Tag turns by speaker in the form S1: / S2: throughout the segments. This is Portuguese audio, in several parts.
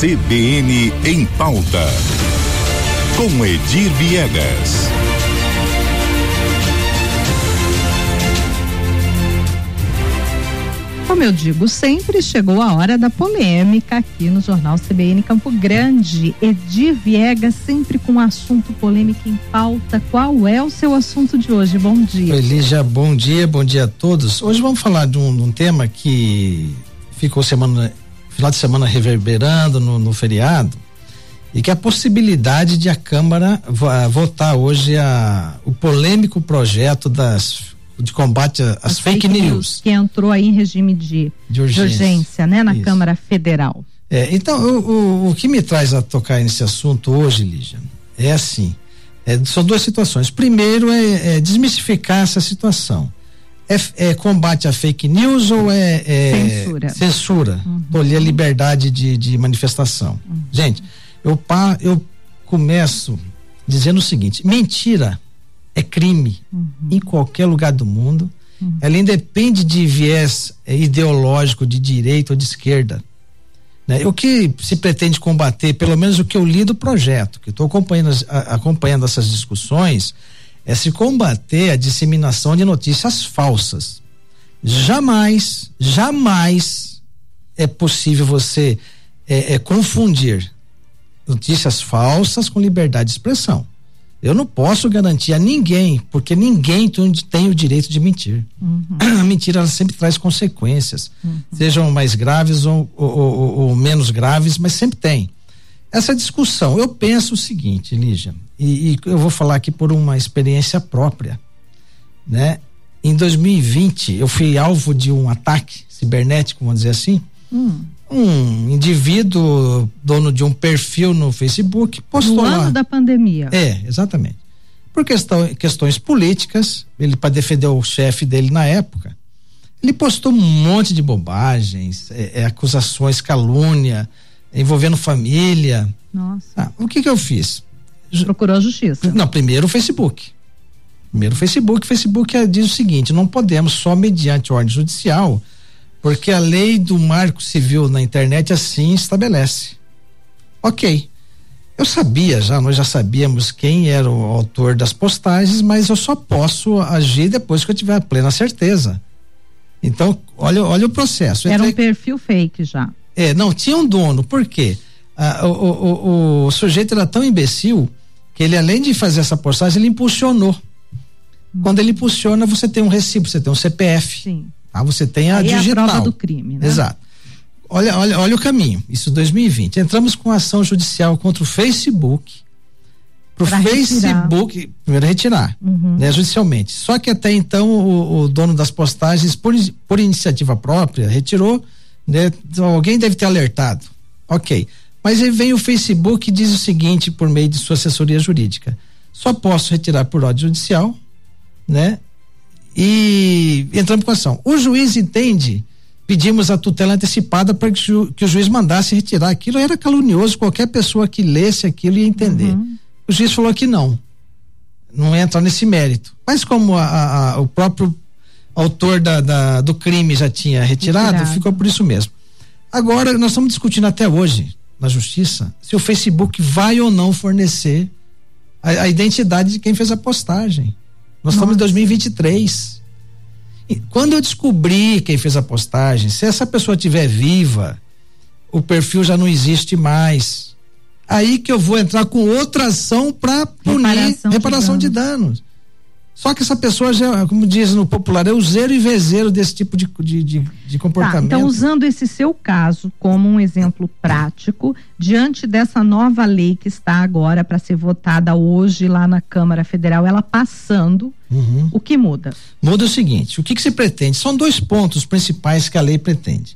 S1: CBN em pauta. Com Edir Viegas.
S2: Como eu digo sempre, chegou a hora da polêmica aqui no Jornal CBN Campo Grande. Edir Viegas, sempre com assunto polêmico em pauta. Qual é o seu assunto de hoje? Bom dia.
S3: Elígia, bom dia, bom dia a todos. Hoje vamos falar de um, de um tema que ficou semana, final de semana reverberando no, no feriado e que a possibilidade de a Câmara votar hoje a, o polêmico projeto das de combate às fake, fake news. news.
S2: Que entrou aí em regime de, de, urgência. de urgência, né, na Isso. Câmara Federal.
S3: É, então, o, o, o, que me traz a tocar nesse assunto hoje, Lígia, é assim: é, são duas situações. Primeiro é, é desmistificar essa situação. É, é, combate à fake news ou é, é censura? Censura. Uhum. Tolher a liberdade de, de manifestação. Uhum. Gente, eu, eu começo dizendo o seguinte: mentira é crime uhum. em qualquer lugar do mundo. Uhum. Ela independe de viés é, ideológico, de direita ou de esquerda. Né? O que se pretende combater, pelo menos o que eu li do projeto, que estou acompanhando, acompanhando essas discussões, é se combater a disseminação de notícias falsas. Jamais, jamais é possível você é, é, confundir notícias falsas com liberdade de expressão. Eu não posso garantir a ninguém, porque ninguém tem o direito de mentir. Uhum. A mentira sempre traz consequências, uhum. sejam mais graves ou, ou, ou, ou, menos graves, mas sempre tem. Essa discussão, eu penso o seguinte, Lígia, e, e, eu vou falar aqui por uma experiência própria, né? Em 2020, eu fui alvo de um ataque cibernético, vamos dizer assim. Hum um indivíduo dono de um perfil no Facebook postou no
S2: ano
S3: lá.
S2: da pandemia.
S3: É, exatamente. Por questão, questões políticas, ele para defender o chefe dele na época, ele postou um monte de bobagens, é, é, acusações, calúnia, envolvendo família.
S2: Nossa.
S3: Ah, o que que eu fiz?
S2: Procurou a justiça.
S3: Não, primeiro o Facebook. Primeiro o Facebook. O Facebook diz o seguinte: não podemos só mediante ordem judicial porque a lei do marco civil na internet assim estabelece. Ok. Eu sabia já, nós já sabíamos quem era o autor das postagens, mas eu só posso agir depois que eu tiver a plena certeza. Então, olha, olha o processo.
S2: Era um perfil fake já.
S3: É, não, tinha um dono, por quê? Ah, o, o, o, o, sujeito era tão imbecil ele, além de fazer essa postagem, ele impulsionou. Hum. Quando ele impulsiona, você tem um recibo, você tem um CPF.
S2: Sim.
S3: Ah, você tem a Aí digital.
S2: É a prova do crime, né?
S3: Exato. Olha, olha, olha o caminho. Isso 2020. Entramos com ação judicial contra o Facebook. Pro pra Facebook, retirar. primeiro retirar, uhum. né, judicialmente. Só que até então o, o dono das postagens, por, por iniciativa própria, retirou, né? Então, alguém deve ter alertado. Ok. Mas aí vem o Facebook e diz o seguinte, por meio de sua assessoria jurídica: só posso retirar por ordem judicial, né? e entramos com ação. O juiz entende, pedimos a tutela antecipada para que, que, o juiz mandasse retirar aquilo. Era calunioso, qualquer pessoa que lesse aquilo ia entender. Uhum. O juiz falou que não, não entra nesse mérito. Mas como a, a, o próprio autor da, da, do crime já tinha retirado, retirado, ficou por isso mesmo. Agora, nós estamos discutindo até hoje, na justiça, se o Facebook vai ou não fornecer a, a identidade de quem fez a postagem. Nós Nossa. estamos em 2023. E quando eu descobri quem fez a postagem, se essa pessoa estiver viva, o perfil já não existe mais. Aí que eu vou entrar com outra ação para punir reparação, reparação de, danos. de danos. Só que essa pessoa já, como diz no popular, é o zero e vezeiro desse tipo de, de, de, de comportamento.
S2: Tá, então, usando esse seu caso como um exemplo prático, diante dessa nova lei que está agora para ser votada hoje lá na Câmara Federal, ela passando, uhum. o que muda?
S3: Muda o seguinte: o que, que se pretende? São dois pontos principais que a lei pretende.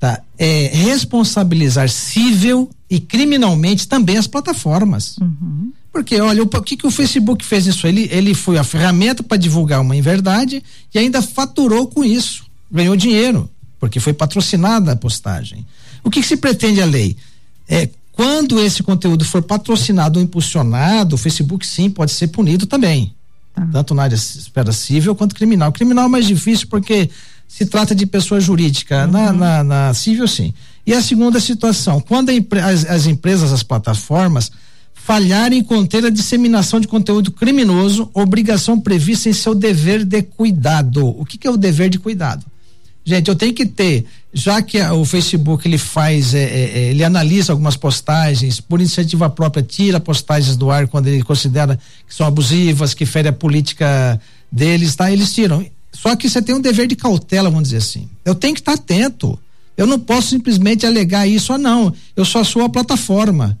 S3: Tá? É responsabilizar civil e criminalmente também as plataformas. Uhum. Porque, olha, o, o que, que o Facebook fez isso? Ele, ele foi a ferramenta para divulgar uma inverdade e ainda faturou com isso. Ganhou dinheiro, porque foi patrocinada a postagem. O que, que se pretende a lei? É, quando esse conteúdo for patrocinado ou impulsionado, o Facebook sim pode ser punido também. Tá. Tanto na área esfera civil quanto criminal. Criminal é mais difícil porque se trata de pessoa jurídica. Uhum. Na, na, na, civil, sim. E a segunda situação, quando as, as empresas, as plataformas, falharem em conter a disseminação de conteúdo criminoso, obrigação prevista em seu dever de cuidado. O que, que é o dever de cuidado? Gente, eu tenho que ter, já que a, o Facebook ele faz, é, é, é, ele analisa algumas postagens, por iniciativa própria, tira postagens do ar quando ele considera que são abusivas, que ferem a política deles, tá? Eles tiram. Só que você tem um dever de cautela, vamos dizer assim. Eu tenho que estar atento. Eu não posso simplesmente alegar isso, ah, não. Eu sou a plataforma.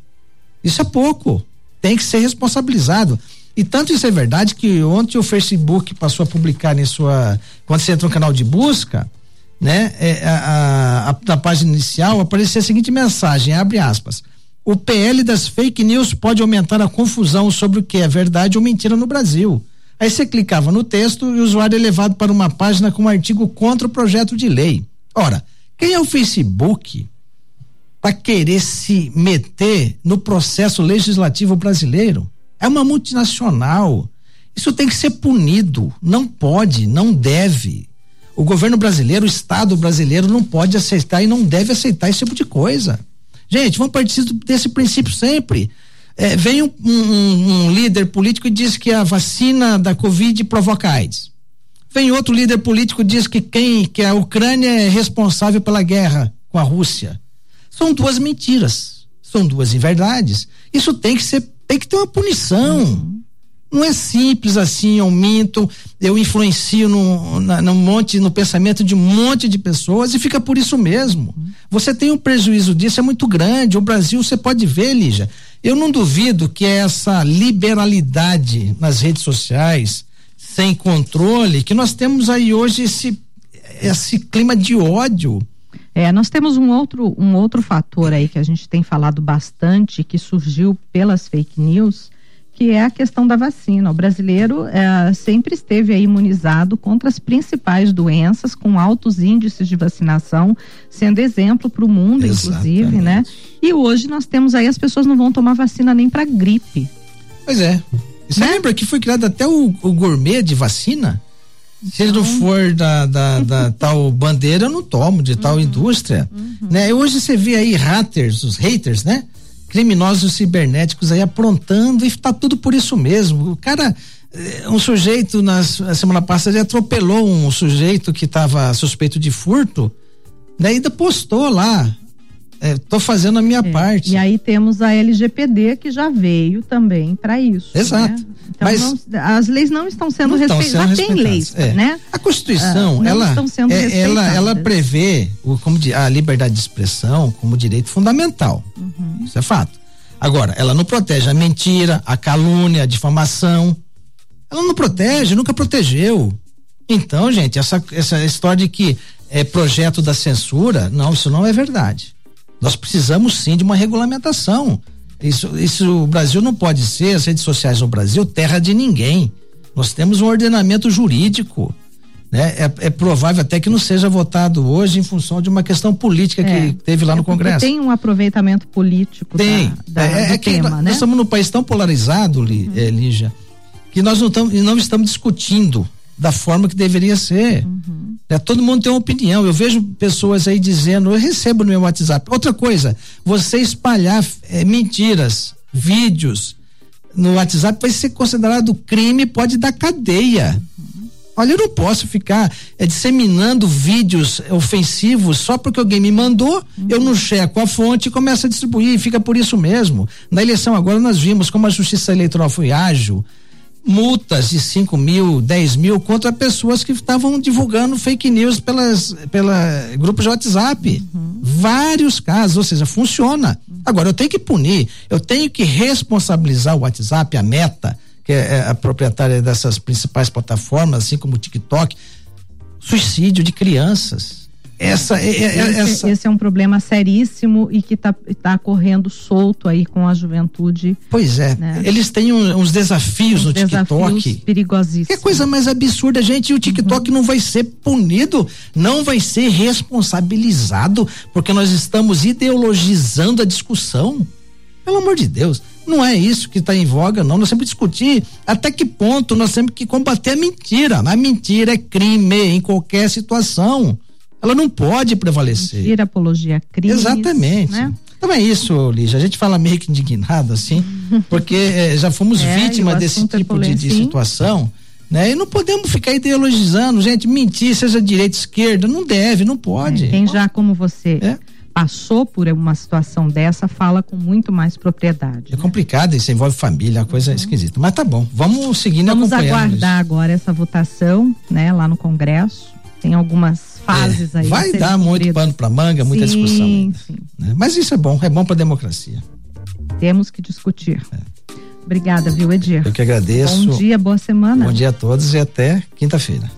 S3: Isso é pouco. Tem que ser responsabilizado. E tanto isso é verdade que ontem o Facebook passou a publicar em sua. Quando você entra no canal de busca, né? É, a, a, na página inicial aparecia a seguinte mensagem, abre aspas. O PL das fake news pode aumentar a confusão sobre o que é verdade ou mentira no Brasil. Aí você clicava no texto e o usuário é levado para uma página com um artigo contra o projeto de lei. Ora, quem é o Facebook para querer se meter no processo legislativo brasileiro? É uma multinacional. Isso tem que ser punido. Não pode, não deve. O governo brasileiro, o Estado brasileiro não pode aceitar e não deve aceitar esse tipo de coisa. Gente, vamos partir desse princípio sempre. É, vem um, um, um, líder político e diz que a vacina da Covid provoca AIDS. Vem outro líder político e diz que quem que a Ucrânia é responsável pela guerra com a Rússia. São duas mentiras, são duas inverdades. Isso tem que ser, tem que ter uma punição. Uhum. Não é simples assim, eu minto, eu influencio no, na, no monte, no pensamento de um monte de pessoas e fica por isso mesmo. Uhum. Você tem um prejuízo disso, é muito grande. O Brasil, você pode ver, Lígia, eu não duvido que essa liberalidade nas redes sociais, sem controle, que nós temos aí hoje esse, esse clima de ódio.
S2: É, nós temos um outro, um outro fator aí que a gente tem falado bastante, que surgiu pelas fake news, que é a questão da vacina. O brasileiro é, sempre esteve imunizado contra as principais doenças, com altos índices de vacinação, sendo exemplo para o mundo, Exatamente. inclusive, né? E hoje nós temos aí as pessoas não vão tomar vacina nem para gripe.
S3: Pois é. Você né? lembra que foi criado até o, o gourmet de vacina? Se ele não for da, da, da tal bandeira, eu não tomo, de tal uhum. indústria. Uhum. Né? Hoje você vê aí haters, os haters, né? criminosos cibernéticos aí aprontando e está tudo por isso mesmo. O cara, eh, um sujeito na semana passada atropelou um sujeito que estava suspeito de furto, daí ainda postou lá. É, tô fazendo a minha é, parte.
S2: E aí temos a LGPD que já veio também para isso.
S3: Exato. Né?
S2: Então Mas não, as leis não estão sendo respeitadas. Já tem leis, é. né?
S3: A Constituição, ah, ela, é, ela, ela prevê o, como a liberdade de expressão como direito fundamental. Uhum. Isso é fato. Agora, ela não protege a mentira, a calúnia, a difamação. Ela não protege, nunca protegeu. Então, gente, essa, essa história de que é projeto da censura, não, isso não é verdade. Nós precisamos sim de uma regulamentação. Isso, isso, o Brasil não pode ser, as redes sociais no Brasil, terra de ninguém. Nós temos um ordenamento jurídico. Né? É, é, provável até que não seja votado hoje em função de uma questão política é, que teve lá no é Congresso.
S2: Tem um aproveitamento político
S3: tem. Da, da, é, é tema, nós, né? Nós estamos num país tão polarizado, uhum. Lígia, que nós não, não estamos discutindo da forma que deveria ser. Uhum. É, todo mundo tem uma opinião. Eu vejo pessoas aí dizendo, eu recebo no meu WhatsApp. Outra coisa, você espalhar é, mentiras, vídeos no WhatsApp vai ser considerado crime, pode dar cadeia. Olha, eu não posso ficar é, disseminando vídeos ofensivos só porque alguém me mandou, eu não checo a fonte e começo a distribuir, e fica por isso mesmo. Na eleição agora nós vimos como a justiça eleitoral foi ágil, multas de 5 mil, 10 mil contra pessoas que estavam divulgando fake news pelas pela grupos de WhatsApp. Uhum. Vários casos, ou seja, funciona. Uhum. Agora eu tenho que punir, eu tenho que responsabilizar o WhatsApp, a Meta, que é, é a proprietária dessas principais plataformas, assim como o TikTok, suicídio de crianças essa, é, é,
S2: esse, essa... esse é um problema seríssimo e que está tá correndo solto aí com a juventude.
S3: Pois é. Né? Eles têm um, uns desafios uns no desafios TikTok.
S2: Perigosíssimos.
S3: Que coisa mais absurda, gente. E o TikTok uhum. não vai ser punido, não vai ser responsabilizado, porque nós estamos ideologizando a discussão. Pelo amor de Deus. Não é isso que está em voga, não. Nós temos que discutir até que ponto nós temos que combater a mentira. A mentira é crime em qualquer situação. Ela não pode prevalecer.
S2: Mentira, apologia, crime.
S3: Exatamente. Né? Então é isso, Lígia. A gente fala meio que indignado assim, porque eh, já fomos é, vítimas desse é tipo é de, de situação. Né? E não podemos ficar ideologizando, gente, mentir, seja direita, esquerda, não deve, não pode.
S2: É, quem já como você é? passou por uma situação dessa, fala com muito mais propriedade.
S3: É né? complicado, isso envolve família, uma coisa uhum. esquisita. Mas tá bom, vamos seguindo
S2: Vamos aguardar isso. agora essa votação, né, lá no Congresso. Tem algumas fases é, aí.
S3: Vai dar muito pano para manga, muita sim, discussão. Ainda, sim. Né? Mas isso é bom, é bom para democracia.
S2: Temos que discutir. É. Obrigada, viu, Edir?
S3: Eu que agradeço.
S2: Bom dia, boa semana.
S3: Bom dia a todos e até quinta-feira.